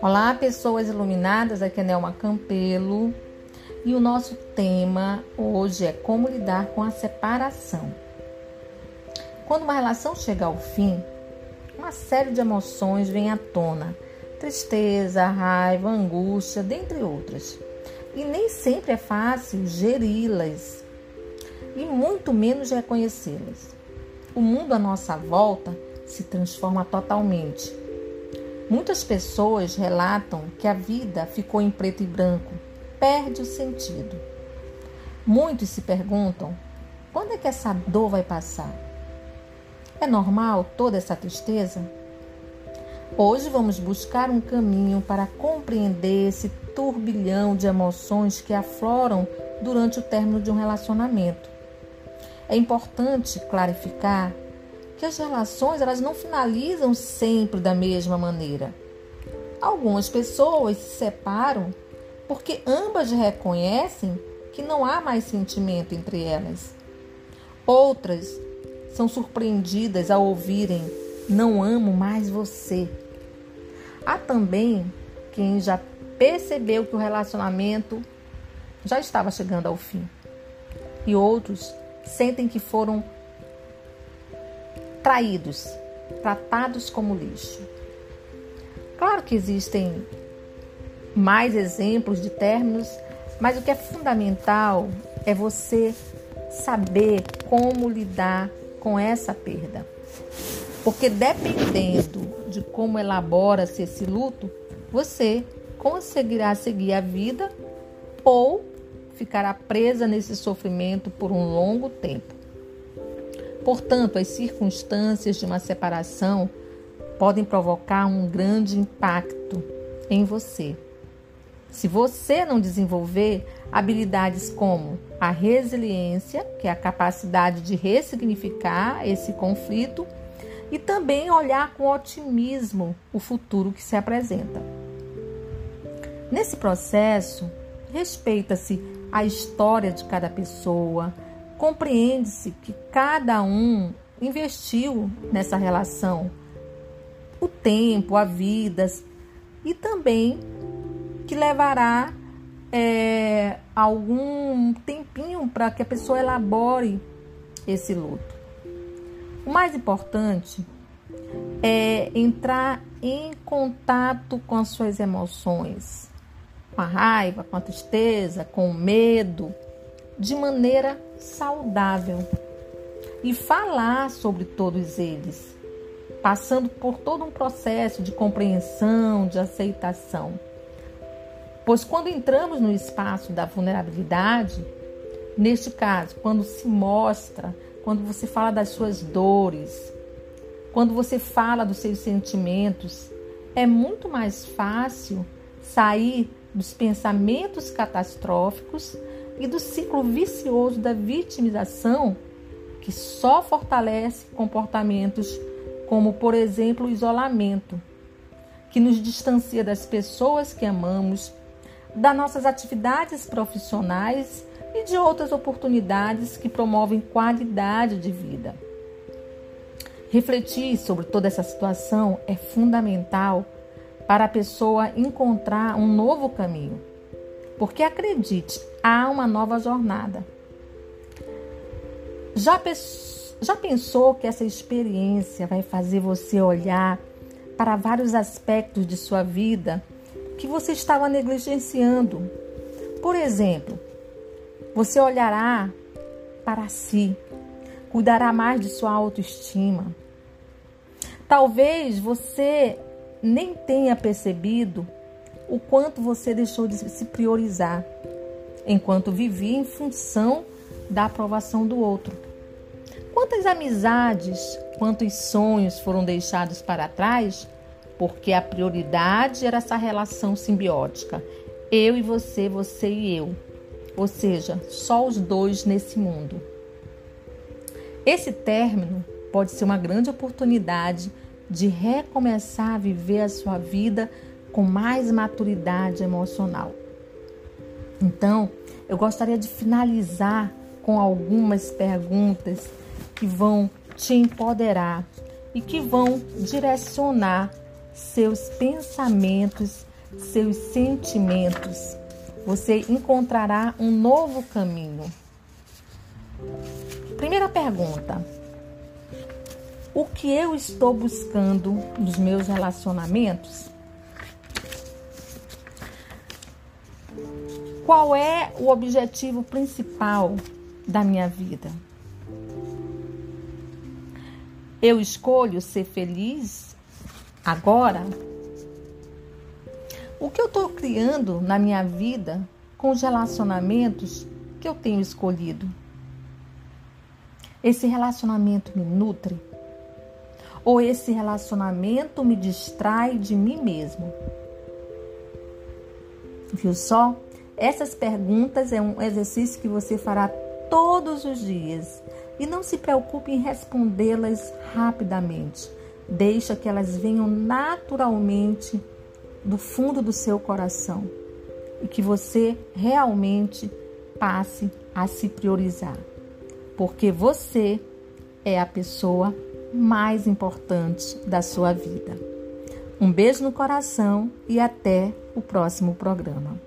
Olá, pessoas iluminadas, aqui é Nelma Campelo e o nosso tema hoje é como lidar com a separação. Quando uma relação chega ao fim, uma série de emoções vem à tona: tristeza, raiva, angústia, dentre outras. E nem sempre é fácil geri-las e muito menos reconhecê-las. O mundo à nossa volta se transforma totalmente Muitas pessoas relatam que a vida ficou em preto e branco, perde o sentido. Muitos se perguntam: quando é que essa dor vai passar? É normal toda essa tristeza? Hoje vamos buscar um caminho para compreender esse turbilhão de emoções que afloram durante o término de um relacionamento. É importante clarificar que as relações elas não finalizam sempre da mesma maneira. Algumas pessoas se separam porque ambas reconhecem que não há mais sentimento entre elas. Outras são surpreendidas ao ouvirem: Não amo mais você. Há também quem já percebeu que o relacionamento já estava chegando ao fim. E outros sentem que foram traídos, tratados como lixo. Claro que existem mais exemplos de términos, mas o que é fundamental é você saber como lidar com essa perda. Porque dependendo de como elabora-se esse luto, você conseguirá seguir a vida ou ficará presa nesse sofrimento por um longo tempo. Portanto, as circunstâncias de uma separação podem provocar um grande impacto em você. Se você não desenvolver habilidades como a resiliência, que é a capacidade de ressignificar esse conflito, e também olhar com otimismo o futuro que se apresenta. Nesse processo, respeita-se a história de cada pessoa, Compreende-se que cada um investiu nessa relação. O tempo, a vida e também que levará é, algum tempinho para que a pessoa elabore esse luto. O mais importante é entrar em contato com as suas emoções, com a raiva, com a tristeza, com o medo de maneira saudável e falar sobre todos eles, passando por todo um processo de compreensão, de aceitação. Pois quando entramos no espaço da vulnerabilidade, neste caso, quando se mostra, quando você fala das suas dores, quando você fala dos seus sentimentos, é muito mais fácil sair dos pensamentos catastróficos e do ciclo vicioso da vitimização que só fortalece comportamentos como, por exemplo, o isolamento, que nos distancia das pessoas que amamos, das nossas atividades profissionais e de outras oportunidades que promovem qualidade de vida. Refletir sobre toda essa situação é fundamental para a pessoa encontrar um novo caminho. Porque acredite, há uma nova jornada. Já, já pensou que essa experiência vai fazer você olhar para vários aspectos de sua vida que você estava negligenciando? Por exemplo, você olhará para si, cuidará mais de sua autoestima. Talvez você nem tenha percebido o quanto você deixou de se priorizar enquanto vivia em função da aprovação do outro. Quantas amizades, quantos sonhos foram deixados para trás porque a prioridade era essa relação simbiótica, eu e você, você e eu. Ou seja, só os dois nesse mundo. Esse término pode ser uma grande oportunidade de recomeçar a viver a sua vida com mais maturidade emocional. Então, eu gostaria de finalizar com algumas perguntas que vão te empoderar e que vão direcionar seus pensamentos, seus sentimentos. Você encontrará um novo caminho. Primeira pergunta: O que eu estou buscando nos meus relacionamentos? Qual é o objetivo principal da minha vida? Eu escolho ser feliz agora? O que eu estou criando na minha vida com os relacionamentos que eu tenho escolhido? Esse relacionamento me nutre? Ou esse relacionamento me distrai de mim mesmo? Viu só? Essas perguntas é um exercício que você fará todos os dias e não se preocupe em respondê-las rapidamente. Deixa que elas venham naturalmente do fundo do seu coração e que você realmente passe a se priorizar porque você é a pessoa mais importante da sua vida. Um beijo no coração e até o próximo programa.